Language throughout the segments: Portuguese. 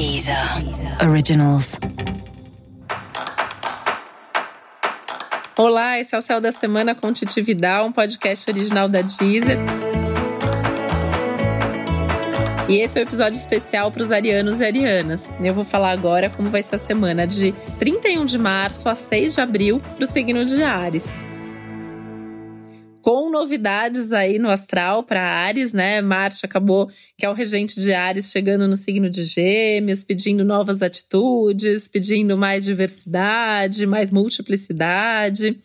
Deezer Originals. Olá, esse é o Céu da Semana com Titi Vidal, um podcast original da Deezer. E esse é o um episódio especial para os arianos e arianas. Eu vou falar agora como vai ser a semana de 31 de março a 6 de abril para o signo de Ares novidades aí no astral para Ares, né? Marte acabou, que é o regente de Ares, chegando no signo de Gêmeos, pedindo novas atitudes, pedindo mais diversidade, mais multiplicidade.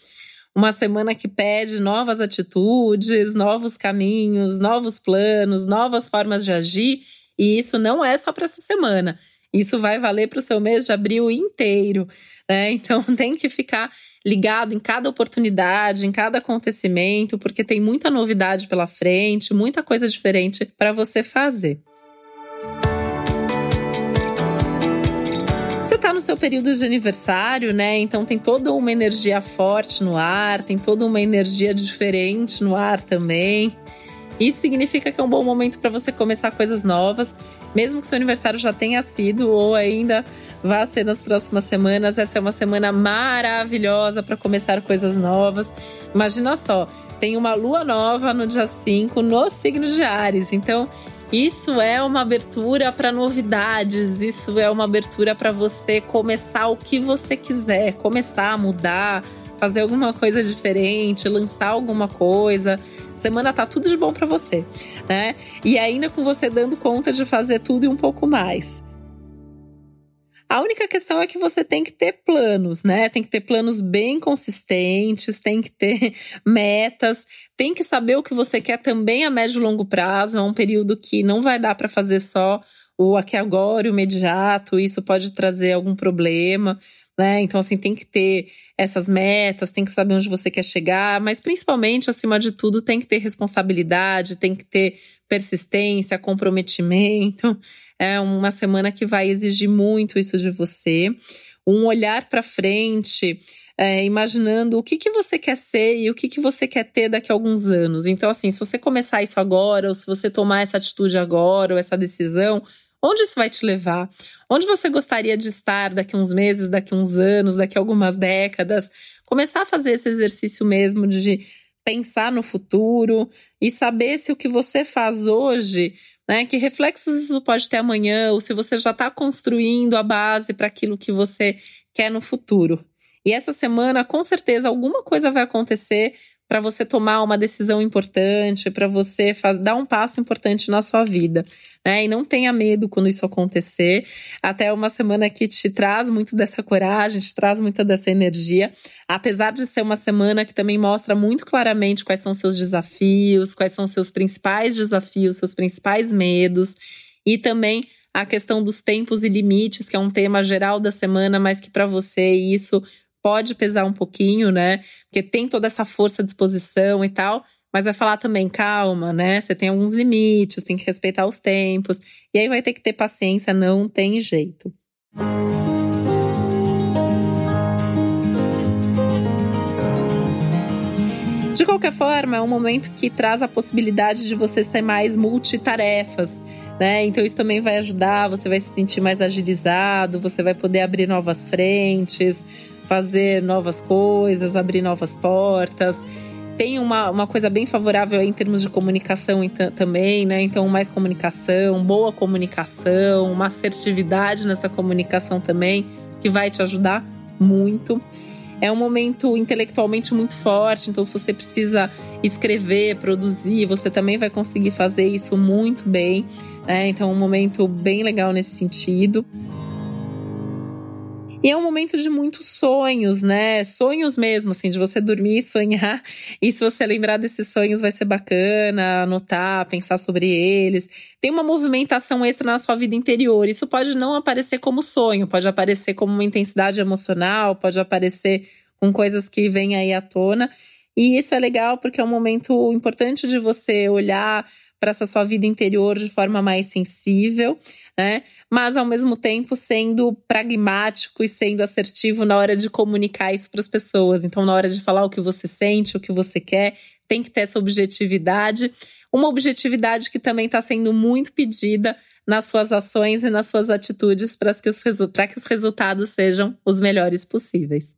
Uma semana que pede novas atitudes, novos caminhos, novos planos, novas formas de agir. E isso não é só para essa semana. Isso vai valer para o seu mês de abril inteiro. Né? Então tem que ficar ligado em cada oportunidade, em cada acontecimento, porque tem muita novidade pela frente, muita coisa diferente para você fazer. Você está no seu período de aniversário, né? Então tem toda uma energia forte no ar, tem toda uma energia diferente no ar também. Isso significa que é um bom momento para você começar coisas novas, mesmo que seu aniversário já tenha sido ou ainda vá ser nas próximas semanas. Essa é uma semana maravilhosa para começar coisas novas. Imagina só, tem uma lua nova no dia 5 no signo de Ares. Então, isso é uma abertura para novidades, isso é uma abertura para você começar o que você quiser, começar a mudar, fazer alguma coisa diferente, lançar alguma coisa. Semana tá tudo de bom para você, né? E ainda com você dando conta de fazer tudo e um pouco mais. A única questão é que você tem que ter planos, né? Tem que ter planos bem consistentes, tem que ter metas, tem que saber o que você quer também a médio e longo prazo. É um período que não vai dar para fazer só o aqui agora, o imediato, isso pode trazer algum problema né? Então, assim, tem que ter essas metas, tem que saber onde você quer chegar, mas principalmente, acima de tudo, tem que ter responsabilidade, tem que ter persistência, comprometimento. É uma semana que vai exigir muito isso de você. Um olhar para frente, é, imaginando o que, que você quer ser e o que, que você quer ter daqui a alguns anos. Então, assim, se você começar isso agora, ou se você tomar essa atitude agora, ou essa decisão, Onde isso vai te levar? Onde você gostaria de estar daqui uns meses, daqui uns anos, daqui algumas décadas? Começar a fazer esse exercício mesmo de pensar no futuro e saber se o que você faz hoje, né, que reflexos isso pode ter amanhã, ou se você já está construindo a base para aquilo que você quer no futuro. E essa semana, com certeza, alguma coisa vai acontecer para você tomar uma decisão importante, para você faz, dar um passo importante na sua vida. Né? E não tenha medo quando isso acontecer. Até uma semana que te traz muito dessa coragem, te traz muita dessa energia. Apesar de ser uma semana que também mostra muito claramente quais são seus desafios, quais são seus principais desafios, seus principais medos. E também a questão dos tempos e limites, que é um tema geral da semana, mas que para você isso pode pesar um pouquinho, né? Porque tem toda essa força à disposição e tal, mas vai falar também, calma, né? Você tem alguns limites, tem que respeitar os tempos. E aí vai ter que ter paciência, não tem jeito. De qualquer forma, é um momento que traz a possibilidade de você ser mais multitarefas, né? Então isso também vai ajudar, você vai se sentir mais agilizado, você vai poder abrir novas frentes, fazer novas coisas, abrir novas portas. Tem uma, uma coisa bem favorável em termos de comunicação também, né? Então, mais comunicação, boa comunicação, uma assertividade nessa comunicação também, que vai te ajudar muito. É um momento intelectualmente muito forte, então, se você precisa escrever, produzir, você também vai conseguir fazer isso muito bem. Né? Então, é um momento bem legal nesse sentido. E é um momento de muitos sonhos, né? Sonhos mesmo, assim, de você dormir e sonhar. E se você lembrar desses sonhos, vai ser bacana anotar, pensar sobre eles. Tem uma movimentação extra na sua vida interior. Isso pode não aparecer como sonho, pode aparecer como uma intensidade emocional, pode aparecer com coisas que vêm aí à tona. E isso é legal porque é um momento importante de você olhar para essa sua vida interior de forma mais sensível, né? Mas ao mesmo tempo sendo pragmático e sendo assertivo na hora de comunicar isso para as pessoas. Então, na hora de falar o que você sente, o que você quer, tem que ter essa objetividade. Uma objetividade que também está sendo muito pedida nas suas ações e nas suas atitudes para que, os, que os resultados sejam os melhores possíveis.